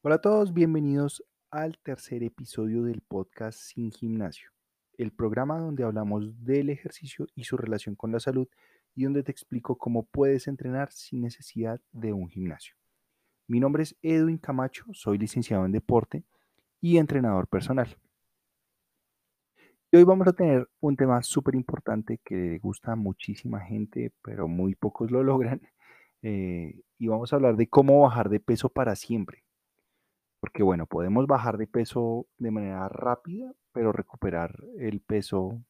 Hola a todos, bienvenidos al tercer episodio del podcast Sin Gimnasio, el programa donde hablamos del ejercicio y su relación con la salud y donde te explico cómo puedes entrenar sin necesidad de un gimnasio. Mi nombre es Edwin Camacho, soy licenciado en deporte y entrenador personal. Y hoy vamos a tener un tema súper importante que le gusta a muchísima gente, pero muy pocos lo logran. Eh, y vamos a hablar de cómo bajar de peso para siempre. Porque bueno, podemos bajar de peso de manera rápida, pero recuperar el peso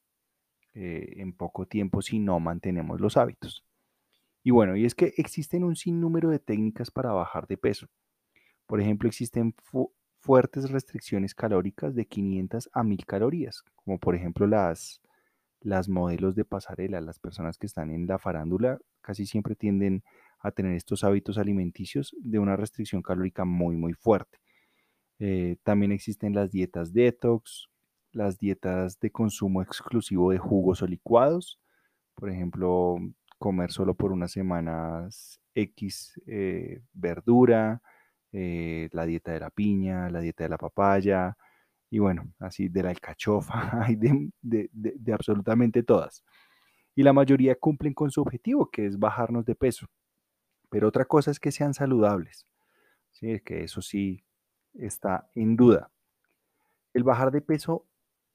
eh, en poco tiempo si no mantenemos los hábitos. Y bueno, y es que existen un sinnúmero de técnicas para bajar de peso. Por ejemplo, existen fuertes restricciones calóricas de 500 a 1000 calorías, como por ejemplo las, las modelos de pasarela, las personas que están en la farándula casi siempre tienden a tener estos hábitos alimenticios de una restricción calórica muy, muy fuerte. Eh, también existen las dietas detox, las dietas de consumo exclusivo de jugos o licuados, por ejemplo, comer solo por unas semanas X eh, verdura, eh, la dieta de la piña, la dieta de la papaya, y bueno, así de la alcachofa, hay de, absolutamente todas. Y la mayoría cumplen con su objetivo, que es bajarnos de peso. Pero otra cosa es que sean saludables. ¿sí? Que eso sí está en duda. El bajar de peso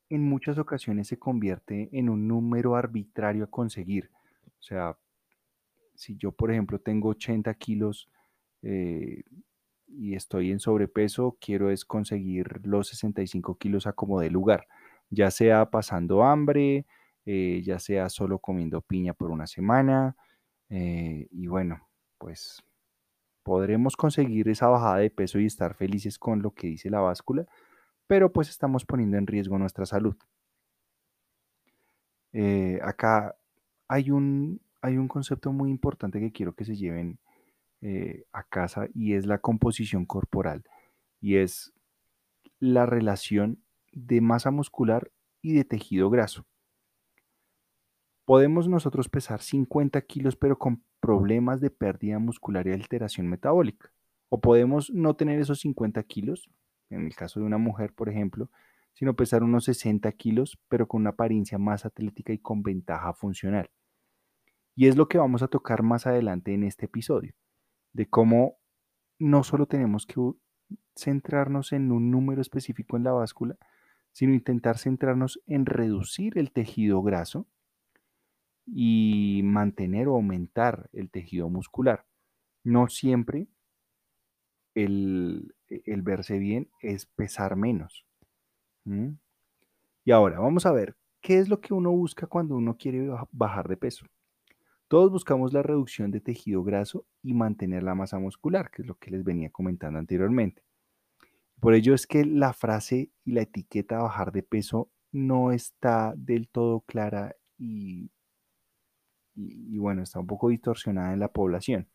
en muchas ocasiones se convierte en un número arbitrario a conseguir. O sea, si yo, por ejemplo, tengo 80 kilos eh, y estoy en sobrepeso, quiero es conseguir los 65 kilos a como de lugar, ya sea pasando hambre, eh, ya sea solo comiendo piña por una semana. Eh, y bueno, pues podremos conseguir esa bajada de peso y estar felices con lo que dice la báscula, pero pues estamos poniendo en riesgo nuestra salud. Eh, acá hay un, hay un concepto muy importante que quiero que se lleven eh, a casa y es la composición corporal y es la relación de masa muscular y de tejido graso. Podemos nosotros pesar 50 kilos pero con problemas de pérdida muscular y alteración metabólica. O podemos no tener esos 50 kilos, en el caso de una mujer, por ejemplo, sino pesar unos 60 kilos, pero con una apariencia más atlética y con ventaja funcional. Y es lo que vamos a tocar más adelante en este episodio, de cómo no solo tenemos que centrarnos en un número específico en la báscula, sino intentar centrarnos en reducir el tejido graso y mantener o aumentar el tejido muscular. No siempre el, verse bien es pesar menos. Y ahora vamos a ver qué es lo que uno busca cuando uno quiere bajar de peso. Todos buscamos la reducción de tejido graso y mantener la masa muscular, que es lo que les venía comentando anteriormente. Por ello es que la frase y la etiqueta bajar de peso no está del todo clara y y, bueno, está un poco distorsionada en la población.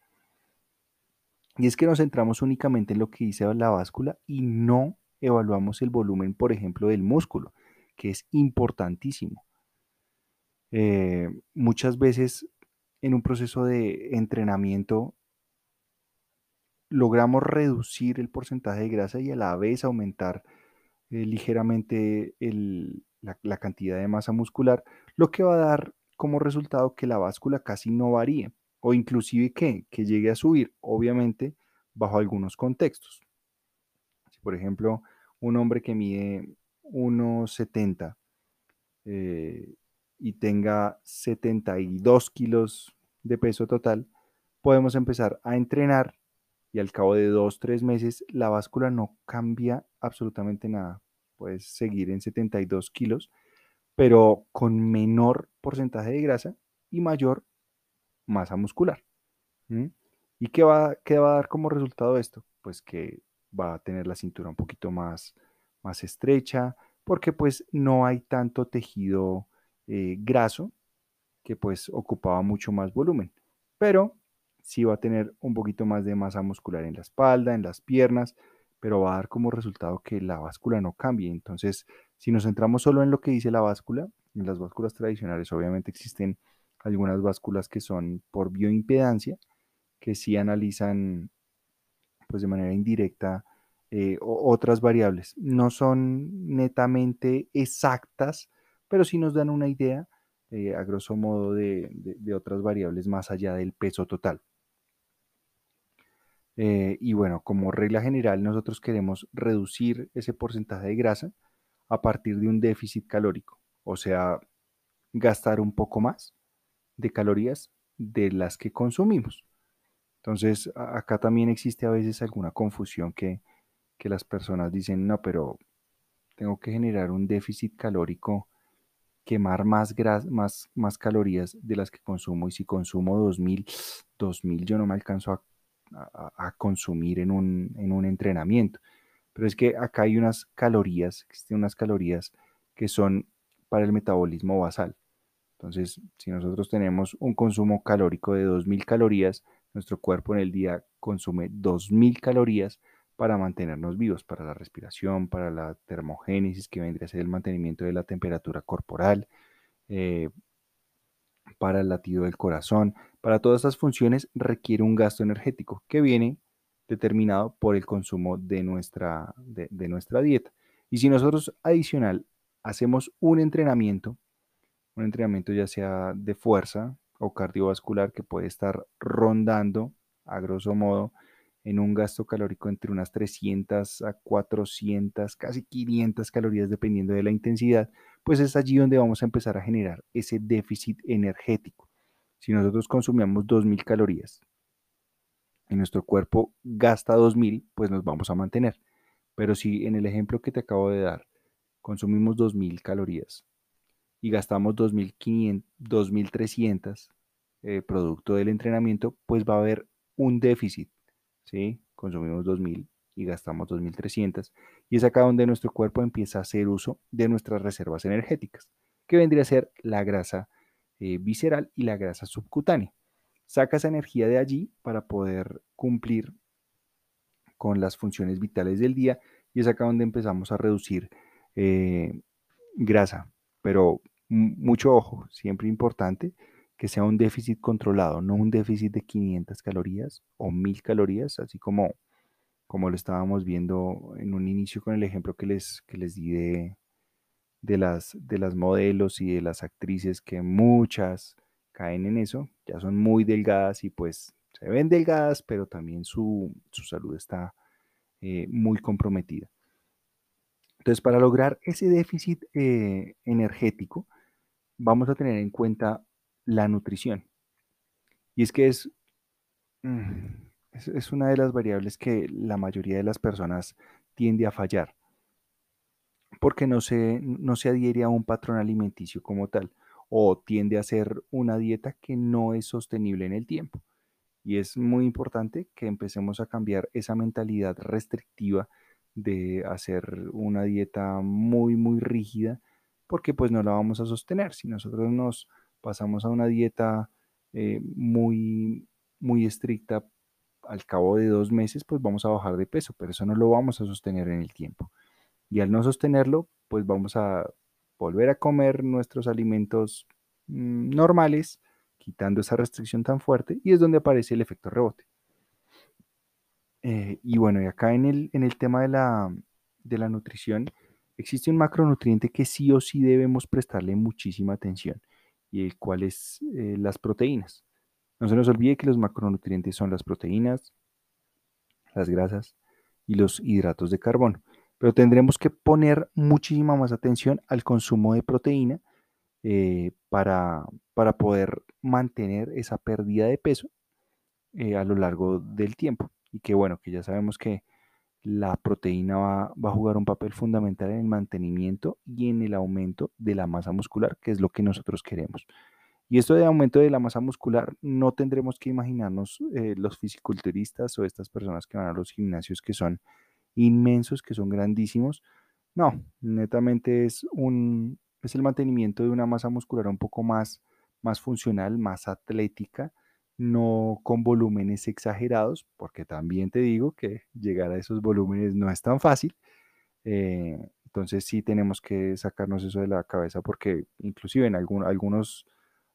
Y es que nos centramos únicamente en lo que dice la báscula y no evaluamos el volumen, por ejemplo, del músculo, que es importantísimo. Eh, muchas veces en un proceso de entrenamiento logramos reducir el porcentaje de grasa y a la vez aumentar eh, ligeramente la, la, cantidad de masa muscular, lo que va a dar como resultado que la báscula casi no varíe o inclusive que, que llegue a subir, obviamente bajo algunos contextos. por ejemplo, un hombre que mide 1,70 eh, y tenga 72 kilos de peso total, podemos empezar a entrenar y al cabo de 2, 3 meses la báscula no cambia absolutamente nada. Puedes seguir en 72 kilos pero con menor porcentaje de grasa y mayor masa muscular. ¿Y qué va, qué va a dar como resultado esto? Pues que va a tener la cintura un poquito más, más estrecha, porque pues no hay tanto tejido eh, graso que pues ocupaba mucho más volumen, pero sí va a tener un poquito más de masa muscular en la espalda, en las piernas, pero va a dar como resultado que la báscula no cambie. Entonces, si nos centramos solo en lo que dice la báscula, en las básculas tradicionales obviamente existen algunas básculas que son por bioimpedancia, que sí analizan pues de manera indirecta eh, otras variables. No son netamente exactas, pero sí nos dan una idea, eh, a grosso modo, de, otras variables más allá del peso total. Eh, y bueno, como regla general, nosotros queremos reducir ese porcentaje de grasa a partir de un déficit calórico, o sea, gastar un poco más de calorías de las que consumimos. Entonces, acá también existe a veces alguna confusión que, que las personas dicen, no, pero tengo que generar un déficit calórico, quemar más, más, más calorías de las que consumo y si consumo 2000, 2000 yo no me alcanzo a, consumir en un, en un entrenamiento. Pero es que acá hay unas calorías, existen unas calorías que son para el metabolismo basal. Entonces, si nosotros tenemos un consumo calórico de 2000 calorías, nuestro cuerpo en el día consume 2000 calorías para mantenernos vivos, para la respiración, para la termogénesis, que vendría a ser el mantenimiento de la temperatura corporal, eh, para el latido del corazón. Para todas estas funciones requiere un gasto energético que viene determinado por el consumo de nuestra, de nuestra dieta. Y si nosotros adicional hacemos un entrenamiento, un entrenamiento ya sea de fuerza o cardiovascular que puede estar rondando a grosso modo en un gasto calórico entre unas 300 a 400, casi 500 calorías dependiendo de la intensidad, pues es allí donde vamos a empezar a generar ese déficit energético. Si nosotros consumíamos 2000 calorías y nuestro cuerpo gasta 2000, pues nos vamos a mantener. Pero si en el ejemplo que te acabo de dar consumimos 2000 calorías y gastamos 2500, 2300 eh, producto del entrenamiento, pues va a haber un déficit ¿sí? Consumimos 2.000 y gastamos 2.300. Y es acá donde nuestro cuerpo empieza a hacer uso de nuestras reservas energéticas, que vendría a ser la grasa eh, visceral y la grasa subcutánea. Saca esa energía de allí para poder cumplir con las funciones vitales del día y es acá donde empezamos a reducir eh, grasa. Pero mucho ojo, siempre importante, que sea un déficit controlado, no un déficit de 500 calorías o 1000 calorías, así como, como lo estábamos viendo en un inicio con el ejemplo que les, que les di de, las, de las modelos y de las actrices, que muchas caen en eso, ya son muy delgadas y pues se ven delgadas, pero también su, salud está eh, muy comprometida. Entonces, para lograr ese déficit eh, energético, vamos a tener en cuenta la nutrición. Y es que mm, es, es, una de las variables que la mayoría de las personas tiende a fallar, porque no se, no se adhiere a un patrón alimenticio como tal, o tiende a ser una dieta que no es sostenible en el tiempo. Y es muy importante que empecemos a cambiar esa mentalidad restrictiva de hacer una dieta muy, muy rígida, porque pues no la vamos a sostener. Si nosotros nos pasamos a una dieta eh, muy, muy estricta, al cabo de dos meses, pues vamos a bajar de peso, pero eso no lo vamos a sostener en el tiempo. Y al no sostenerlo, pues vamos a volver a comer nuestros alimentos mm, normales, quitando esa restricción tan fuerte, y es donde aparece el efecto rebote. Eh, y bueno, y acá en el, en el tema de la, de la nutrición, existe un macronutriente que sí o sí debemos prestarle muchísima atención y el cual es eh, las proteínas. No se nos olvide que los macronutrientes son las proteínas, las grasas y los hidratos de carbono. Pero tendremos que poner muchísima más atención al consumo de proteína eh, para, para, poder mantener esa pérdida de peso eh, a lo largo del tiempo. Y que bueno, que ya sabemos que la proteína va, a jugar un papel fundamental en el mantenimiento y en el aumento de la masa muscular, que es lo que nosotros queremos. Y esto de aumento de la masa muscular, no tendremos que imaginarnos eh, los fisiculturistas o estas personas que van a los gimnasios que son inmensos, que son grandísimos. No, netamente es, un, es el mantenimiento de una masa muscular un poco más, más funcional, más atlética, no con volúmenes exagerados, porque también te digo que llegar a esos volúmenes no es tan fácil. Eh, entonces sí tenemos que sacarnos eso de la cabeza porque inclusive en algunos,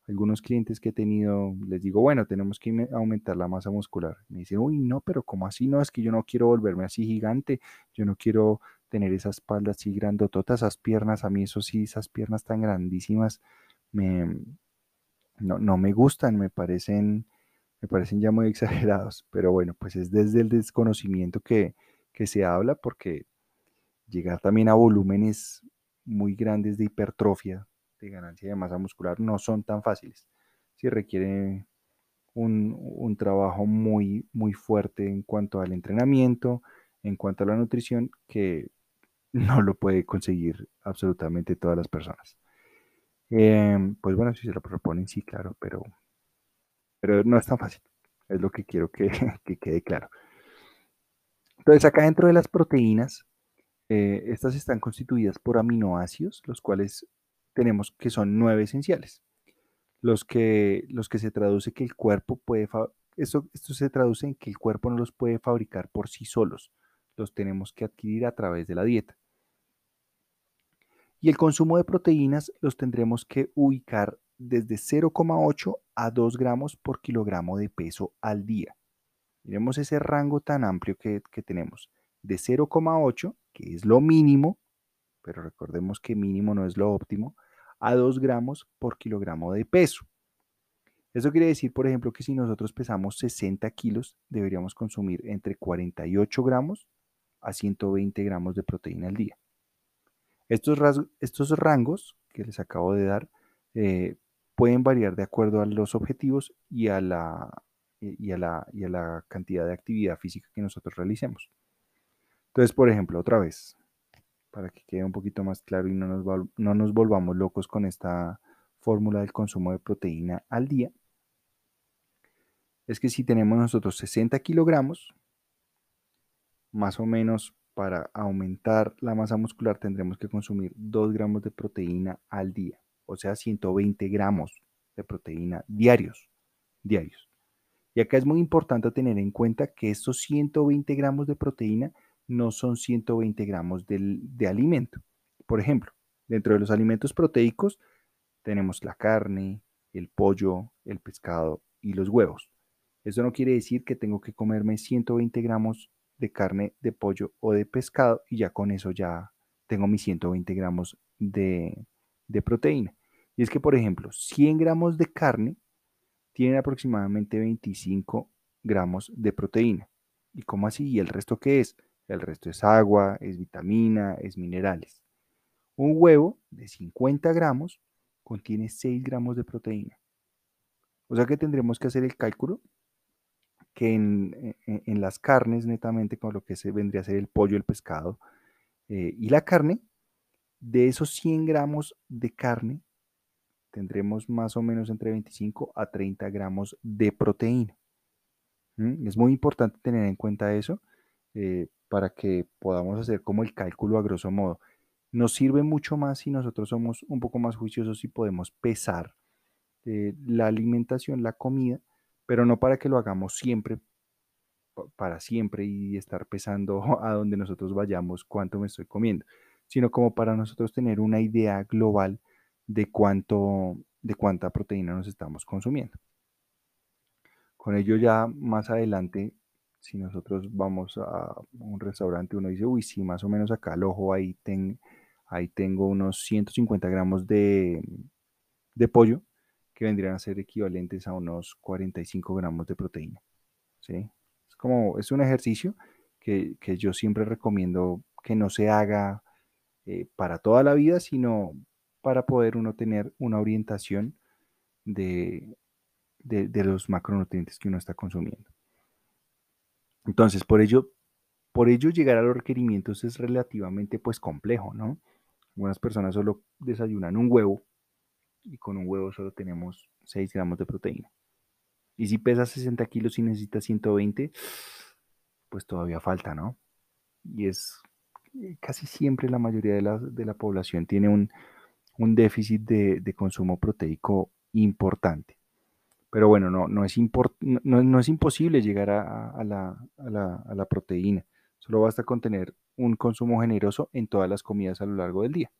algunos clientes que he tenido, les digo, bueno, tenemos que aumentar la masa muscular. Me dicen, uy, no, pero ¿cómo así? No, es que yo no quiero volverme así gigante, yo no quiero tener esa espalda así grandotota, esas piernas, a mí eso sí, esas piernas tan grandísimas, me, no, no me gustan, me parecen, me parecen ya muy exagerados, pero bueno, pues es desde el desconocimiento que, que se habla, porque llegar también a volúmenes muy grandes de hipertrofia, de ganancia de masa muscular, no son tan fáciles. Si requiere un, un, trabajo muy, muy fuerte en cuanto al entrenamiento, en cuanto a la nutrición, que no lo puede conseguir absolutamente todas las personas. Em, pues bueno, si se lo proponen, sí, claro, pero, pero no es tan fácil. Es lo que quiero que, que quede claro. Entonces, acá dentro de las proteínas, eh, estas están constituidas por aminoácidos, los cuales tenemos que son nueve esenciales. Los que, los que se traduce que el cuerpo puede, esto, esto se traduce en que el cuerpo no los puede fabricar por sí solos, los tenemos que adquirir a través de la dieta. Y el consumo de proteínas los tendremos que ubicar desde 0,8 a 2 gramos por kilogramo de peso al día. Miremos ese rango tan amplio que, que tenemos. De 0,8, que es lo mínimo, pero recordemos que mínimo no es lo óptimo, a 2 gramos por kilogramo de peso. Eso quiere decir, por ejemplo, que si nosotros pesamos 60 kilos, deberíamos consumir entre 48 gramos a 120 gramos de proteína al día. Estos, estos rangos que les acabo de dar eh, pueden variar de acuerdo a los objetivos y a, la, y, a la, y a la cantidad de actividad física que nosotros realicemos. Entonces, por ejemplo, otra vez, para que quede un poquito más claro y no nos, no nos volvamos locos con esta fórmula del consumo de proteína al día, es que si tenemos nosotros 60 kilogramos, más o menos para aumentar la masa muscular tendremos que consumir 2 gramos de proteína al día, o sea, 120 gramos de proteína diarios. diarios. Y acá es muy importante tener en cuenta que estos 120 gramos de proteína no son 120 gramos de alimento. Por ejemplo, dentro de los alimentos proteicos tenemos la carne, el pollo, el pescado y los huevos. Eso no quiere decir que tengo que comerme 120 gramos de carne, de pollo o de pescado y ya con eso ya tengo mis 120 gramos de, de proteína. Y es que, por ejemplo, 100 gramos de carne tienen aproximadamente 25 gramos de proteína. ¿Y cómo así? ¿Y el resto qué es? El resto es agua, es vitamina, es minerales. Un huevo de 50 gramos contiene 6 gramos de proteína. O sea que tendremos que hacer el cálculo que en, las carnes netamente, con lo que se vendría a ser el pollo, el pescado eh, y la carne, de esos 100 gramos de carne, tendremos más o menos entre 25 a 30 gramos de proteína. Es muy importante tener en cuenta eso eh, para que podamos hacer como el cálculo a grosso modo. Nos sirve mucho más si nosotros somos un poco más juiciosos y podemos pesar eh, la alimentación, la comida, pero no para que lo hagamos siempre, para siempre y estar pesando a donde nosotros vayamos cuánto me estoy comiendo, sino como para nosotros tener una idea global de cuánto, de cuánta proteína nos estamos consumiendo. Con ello ya más adelante si nosotros vamos a un restaurante, uno dice, uy, sí, más o menos acá al ojo ahí, ahí tengo unos 150 gramos de, pollo, que vendrían a ser equivalentes a unos 45 gramos de proteína. ¿sí? Es como, es un ejercicio que, yo siempre recomiendo que no se haga eh, para toda la vida, sino para poder uno tener una orientación de, de los macronutrientes que uno está consumiendo. Entonces, por ello, por ello llegar a los requerimientos es relativamente pues complejo, ¿no? Algunas personas solo desayunan un huevo y con un huevo solo tenemos 6 gramos de proteína. Y si pesa 60 kilos y necesita 120, pues todavía falta, ¿no? Y es eh, casi siempre la mayoría de la, de la población tiene un, déficit de, de, consumo proteico importante. Pero bueno, no, no, es, no, es imposible llegar a, la, proteína. Solo basta con tener un consumo generoso en todas las comidas a lo largo del día.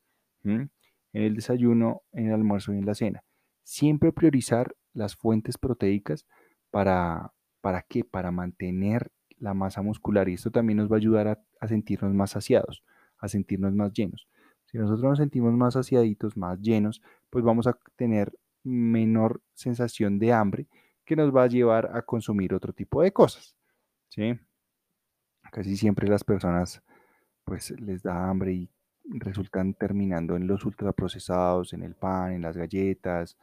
En el desayuno, en el almuerzo y en la cena. siempre priorizar las fuentes proteicas para, ¿para qué? Para mantener la masa muscular y esto también nos va a ayudar a, a sentirnos más saciados, a sentirnos más llenos. Si nosotros nos sentimos más saciaditos, más llenos, pues vamos a tener menor sensación de hambre que nos va a llevar a consumir otro tipo de cosas. ¿sí? Casi siempre las personas pues les da hambre y resultan terminando en los ultraprocesados, en el pan, en las galletas,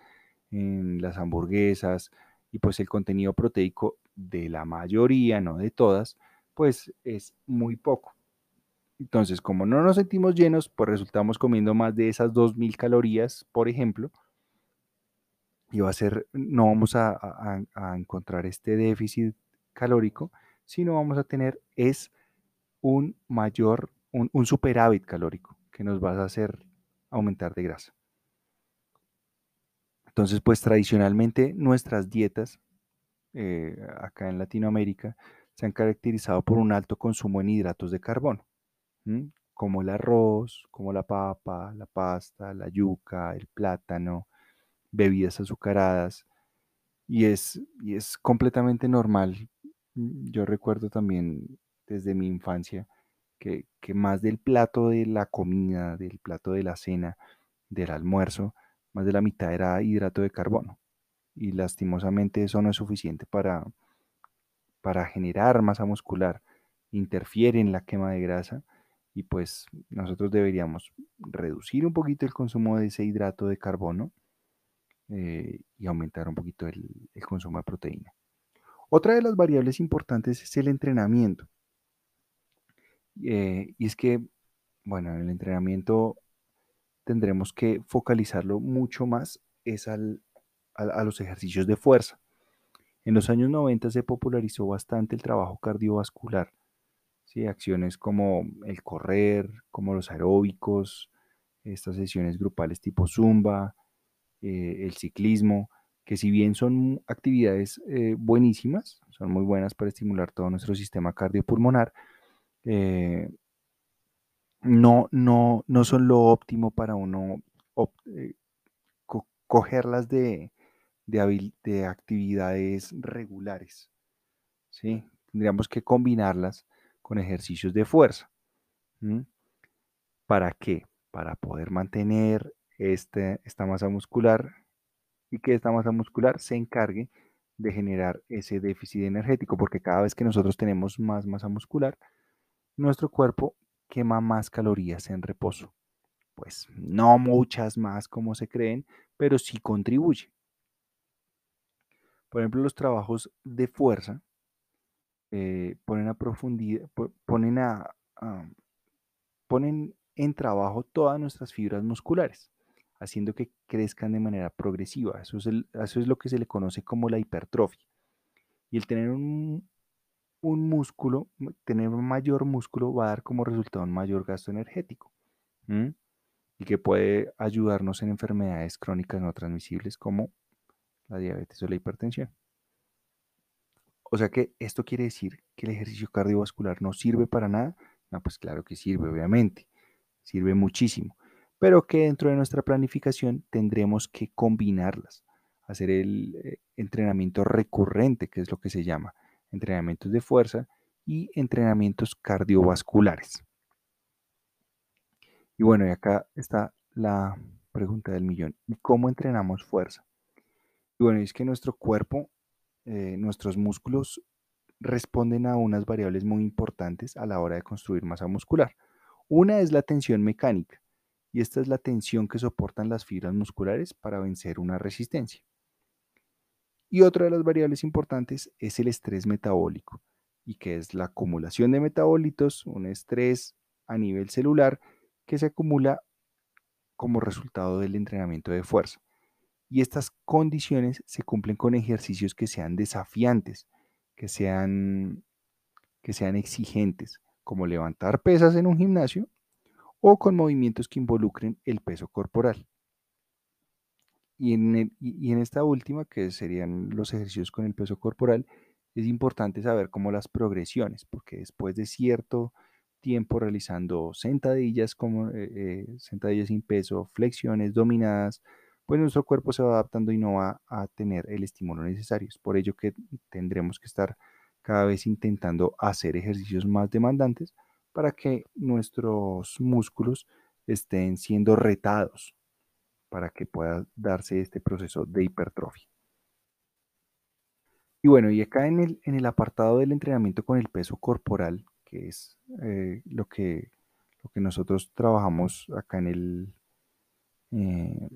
en las hamburguesas y pues el contenido proteico de la mayoría, no de todas, pues es muy poco. Entonces, como no nos sentimos llenos, pues resultamos comiendo más de esas 2.000 calorías, por ejemplo, y va a ser, no vamos a, encontrar este déficit calórico, sino vamos a tener es un mayor, un, un superávit calórico que nos va a hacer aumentar de grasa. Entonces, pues tradicionalmente nuestras dietas eh, acá en Latinoamérica se han caracterizado por un alto consumo en hidratos de carbono, como el arroz, como la papa, la pasta, la yuca, el plátano, bebidas azucaradas. Y es, y es completamente normal. Yo recuerdo también desde mi infancia que, que más del plato de la comida, del plato de la cena, del almuerzo, más de la mitad era hidrato de carbono. Y lastimosamente eso no es suficiente para, para generar masa muscular, interfiere en la quema de grasa y pues nosotros deberíamos reducir un poquito el consumo de ese hidrato de carbono eh, y aumentar un poquito el, consumo de proteína. Otra de las variables importantes es el entrenamiento. Eh, y es que, bueno, en el entrenamiento tendremos que focalizarlo mucho más es al, a, los ejercicios de fuerza. En los años 90 se popularizó bastante el trabajo cardiovascular, ¿sí? acciones como el correr, como los aeróbicos, estas sesiones grupales tipo zumba, eh, el ciclismo, que si bien son actividades eh, buenísimas, son muy buenas para estimular todo nuestro sistema cardiopulmonar, eh, no, no, no son lo óptimo para uno cogerlas de, de, actividades regulares. ¿sí? Tendríamos que combinarlas con ejercicios de fuerza. ¿Para qué? Para poder mantener este, esta masa muscular y que esta masa muscular se encargue de generar ese déficit energético, porque cada vez que nosotros tenemos más masa muscular, nuestro cuerpo quema más calorías en reposo. Pues no muchas más como se creen, pero sí contribuye. Por ejemplo, los trabajos de fuerza eh, ponen a profundidad, ponen a, ponen en trabajo todas nuestras fibras musculares, haciendo que crezcan de manera progresiva. Eso es, eso es lo que se le conoce como la hipertrofia. Y el tener un, un músculo, tener mayor músculo va a dar como resultado un mayor gasto energético y que puede ayudarnos en enfermedades crónicas no transmisibles como la diabetes o la hipertensión. O sea que esto quiere decir que el ejercicio cardiovascular no sirve para nada. No, pues claro que sirve, obviamente. Sirve muchísimo. Pero que dentro de nuestra planificación tendremos que combinarlas. Hacer el eh, entrenamiento recurrente, que es lo que se llama entrenamientos de fuerza y entrenamientos cardiovasculares. Y bueno, y acá está la pregunta del millón. ¿Y cómo entrenamos fuerza? Y bueno, es que nuestro cuerpo, eh, nuestros músculos responden a unas variables muy importantes a la hora de construir masa muscular. Una es la tensión mecánica, y esta es la tensión que soportan las fibras musculares para vencer una resistencia. Y otra de las variables importantes es el estrés metabólico, y que es la acumulación de metabolitos, un estrés a nivel celular que se acumula como resultado del entrenamiento de fuerza. Y estas condiciones se cumplen con ejercicios que sean desafiantes, que sean, que sean exigentes, como levantar pesas en un gimnasio o con movimientos que involucren el peso corporal. Y en, esta última, que serían los ejercicios con el peso corporal, es importante saber cómo las progresiones, porque después de cierto tiempo realizando sentadillas, como, eh, eh, sentadillas sin peso, flexiones dominadas, pues nuestro cuerpo se va adaptando y no va a tener el estímulo necesario. Es por ello que tendremos que estar cada vez intentando hacer ejercicios más demandantes para que nuestros músculos estén siendo retados para que pueda darse este proceso de hipertrofia. Y bueno, y acá en el, en el apartado del entrenamiento con el peso corporal, que es eh, lo, que, lo que nosotros trabajamos acá en, el, eh,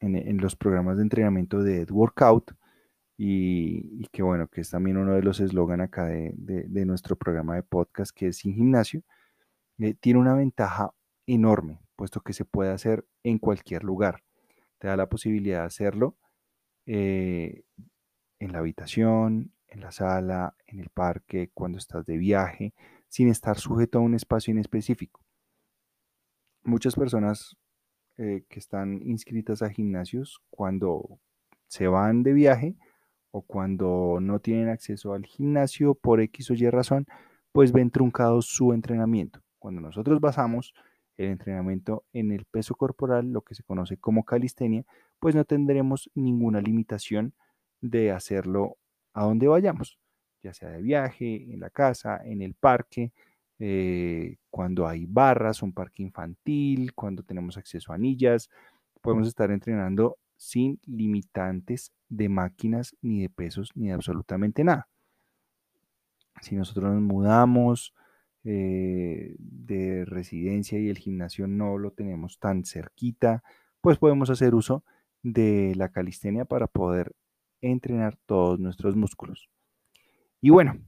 en, los programas de entrenamiento de Workout, y, que bueno, que es también uno de los eslogan acá de, nuestro programa de podcast, que es sin gimnasio, eh, tiene una ventaja enorme, puesto que se puede hacer en cualquier lugar. Te da la posibilidad de hacerlo en la habitación, en la sala, en el parque, cuando estás de viaje, sin estar sujeto a un espacio en específico. Muchas personas eh, que están inscritas a gimnasios, cuando se van de viaje o cuando no tienen acceso al gimnasio por X o Y razón, pues ven truncado su entrenamiento. Cuando nosotros basamos el entrenamiento en el peso corporal, lo que se conoce como calistenia, pues no tendremos ninguna limitación de hacerlo a donde vayamos, ya sea de viaje, en la casa, en el parque, eh, cuando hay barras, un parque infantil, cuando tenemos acceso a anillas, podemos estar entrenando sin limitantes de máquinas, ni de pesos, ni de absolutamente nada. Si nosotros nos mudamos eh, de residencia y el gimnasio no lo tenemos tan cerquita, pues podemos hacer uso de la calistenia para poder entrenar todos nuestros músculos. Y bueno,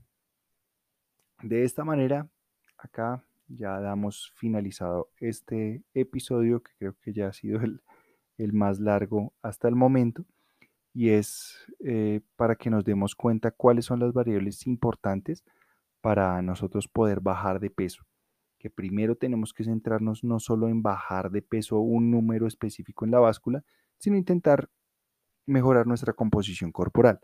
de esta manera, acá ya damos finalizado este episodio que creo que ya ha sido el, más largo hasta el momento y es eh, para que nos demos cuenta cuáles son las variables importantes para nosotros poder bajar de peso. Que primero tenemos que centrarnos no solo en bajar de peso un número específico en la báscula, sino intentar mejorar nuestra composición corporal,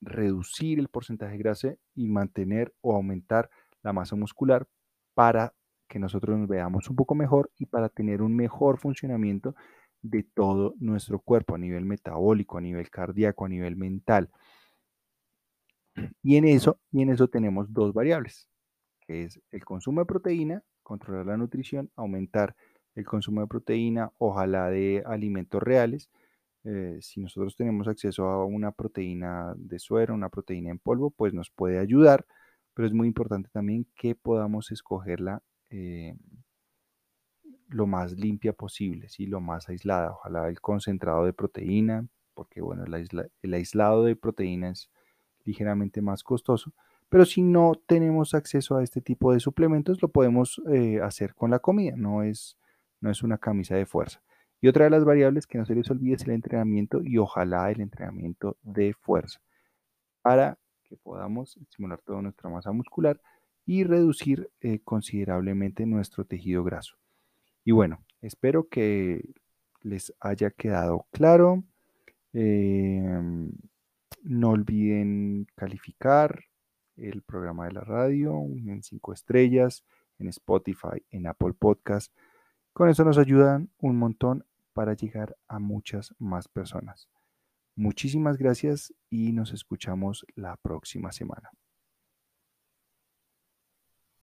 reducir el porcentaje de grasa y mantener o aumentar la masa muscular para que nosotros nos veamos un poco mejor y para tener un mejor funcionamiento de todo nuestro cuerpo a nivel metabólico, a nivel cardíaco, a nivel mental. Y en eso, y en eso tenemos dos variables, que es el consumo de proteína, controlar la nutrición, aumentar el consumo de proteína, ojalá de alimentos reales, eh, si nosotros tenemos acceso a una proteína de suero, una proteína en polvo, pues nos puede ayudar, pero es muy importante también que podamos escogerla eh, lo más limpia posible, ¿sí? lo más aislada. Ojalá el concentrado de proteína, porque bueno, el, aislado de proteína es ligeramente más costoso, pero si no tenemos acceso a este tipo de suplementos, lo podemos eh, hacer con la comida, no es, no es una camisa de fuerza. Y otra de las variables que no se les olvide es el entrenamiento y ojalá el entrenamiento de fuerza para que podamos estimular toda nuestra masa muscular y reducir eh, considerablemente nuestro tejido graso. Y bueno, espero que les haya quedado claro. Em, no olviden calificar el programa de la radio en cinco estrellas, en Spotify, en Apple Podcast. Con eso nos ayudan un montón para llegar a muchas más personas. Muchísimas gracias y nos escuchamos la próxima semana.